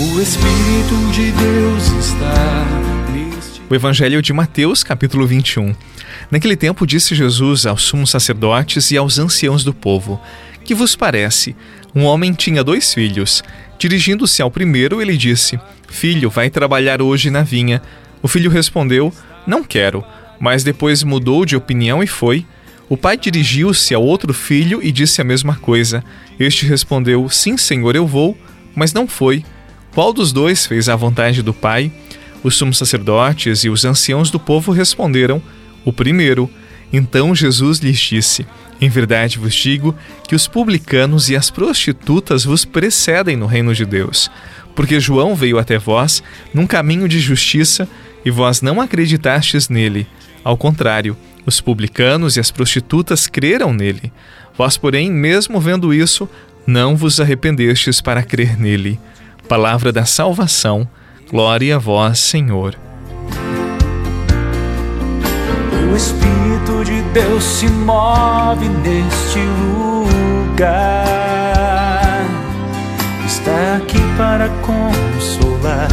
O Espírito de Deus está neste. O Evangelho de Mateus, capítulo 21. Naquele tempo disse Jesus aos sumos sacerdotes e aos anciãos do povo: Que vos parece? Um homem tinha dois filhos. Dirigindo-se ao primeiro, ele disse: Filho, vai trabalhar hoje na vinha. O filho respondeu: Não quero. Mas depois mudou de opinião e foi. O pai dirigiu-se ao outro filho e disse a mesma coisa. Este respondeu: Sim, senhor, eu vou. Mas não foi. Qual dos dois fez a vontade do Pai? Os sumos sacerdotes e os anciãos do povo responderam: O primeiro. Então Jesus lhes disse: Em verdade vos digo que os publicanos e as prostitutas vos precedem no reino de Deus. Porque João veio até vós num caminho de justiça e vós não acreditastes nele. Ao contrário, os publicanos e as prostitutas creram nele. Vós, porém, mesmo vendo isso, não vos arrependestes para crer nele palavra da salvação. Glória a vós, Senhor. O Espírito de Deus se move neste lugar. Está aqui para consolar,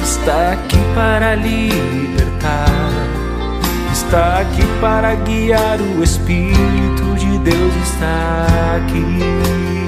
está aqui para libertar, está aqui para guiar. O Espírito de Deus está aqui.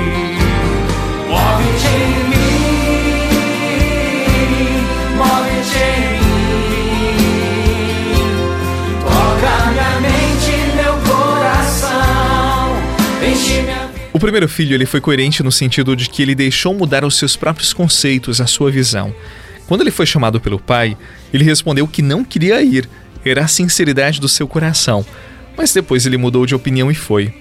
O primeiro filho ele foi coerente no sentido de que ele deixou mudar os seus próprios conceitos, a sua visão. Quando ele foi chamado pelo pai, ele respondeu que não queria ir, era a sinceridade do seu coração. Mas depois ele mudou de opinião e foi.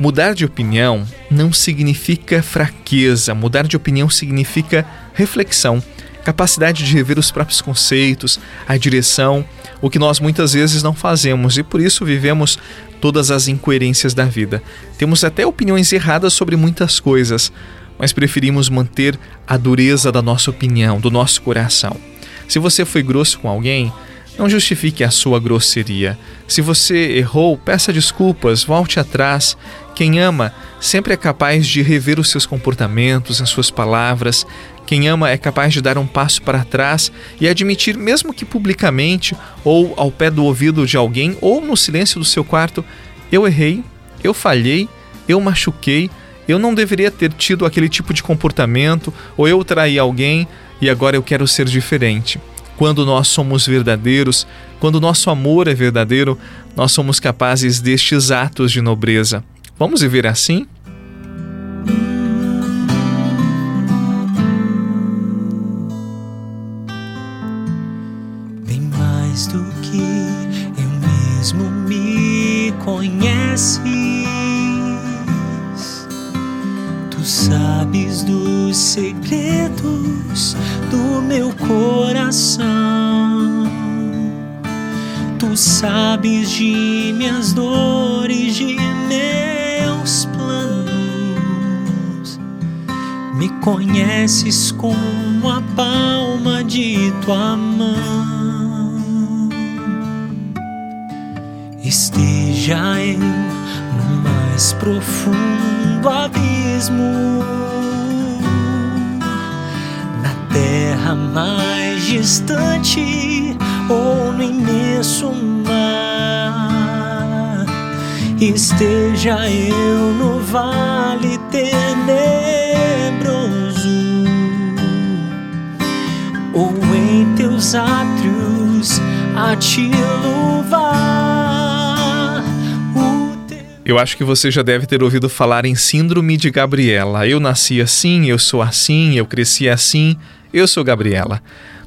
Mudar de opinião não significa fraqueza, mudar de opinião significa reflexão, capacidade de rever os próprios conceitos, a direção, o que nós muitas vezes não fazemos e por isso vivemos todas as incoerências da vida. Temos até opiniões erradas sobre muitas coisas, mas preferimos manter a dureza da nossa opinião, do nosso coração. Se você foi grosso com alguém, não justifique a sua grosseria. Se você errou, peça desculpas, volte atrás. Quem ama sempre é capaz de rever os seus comportamentos, as suas palavras. Quem ama é capaz de dar um passo para trás e admitir, mesmo que publicamente, ou ao pé do ouvido de alguém, ou no silêncio do seu quarto: eu errei, eu falhei, eu machuquei, eu não deveria ter tido aquele tipo de comportamento, ou eu traí alguém e agora eu quero ser diferente. Quando nós somos verdadeiros, quando nosso amor é verdadeiro, nós somos capazes destes atos de nobreza. Vamos viver assim? Bem mais do que eu mesmo me conheces, tu sabes dos segredos do meu coração. Tu sabes de minhas dores, de meus planos. Me conheces com a palma de tua mão. Esteja eu no mais profundo abismo abismo. Na terra mais distante ou no imenso mar, esteja eu no vale tenebroso ou em teus átrios a te Eu acho que você já deve ter ouvido falar em Síndrome de Gabriela. Eu nasci assim, eu sou assim, eu cresci assim, eu sou Gabriela.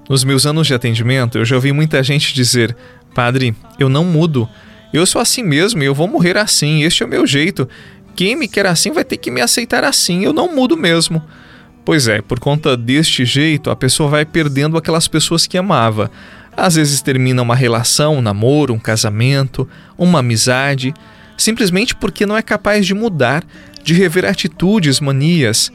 Nos meus anos de atendimento, eu já ouvi muita gente dizer: Padre, eu não mudo. Eu sou assim mesmo e eu vou morrer assim, este é o meu jeito. Quem me quer assim vai ter que me aceitar assim, eu não mudo mesmo. Pois é, por conta deste jeito, a pessoa vai perdendo aquelas pessoas que amava. Às vezes termina uma relação, um namoro, um casamento, uma amizade, simplesmente porque não é capaz de mudar, de rever atitudes, manias.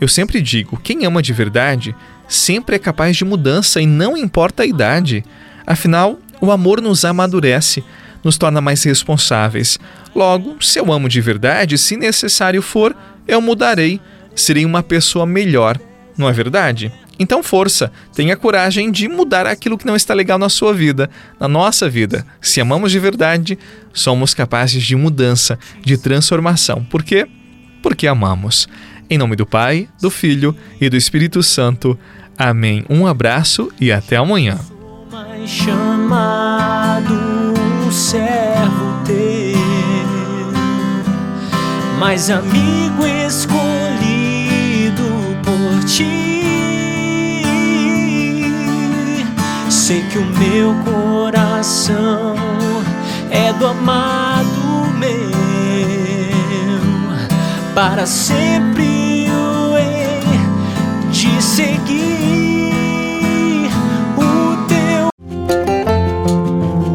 Eu sempre digo: quem ama de verdade sempre é capaz de mudança e não importa a idade. Afinal, o amor nos amadurece, nos torna mais responsáveis. Logo, se eu amo de verdade, se necessário for, eu mudarei, serei uma pessoa melhor, não é verdade? Então, força, tenha coragem de mudar aquilo que não está legal na sua vida, na nossa vida. Se amamos de verdade, somos capazes de mudança, de transformação. Por quê? Porque amamos. Em nome do Pai, do Filho e do Espírito Santo. Amém. Um abraço e até amanhã. mais amigo escolhido que o meu coração é do amado meu para sempre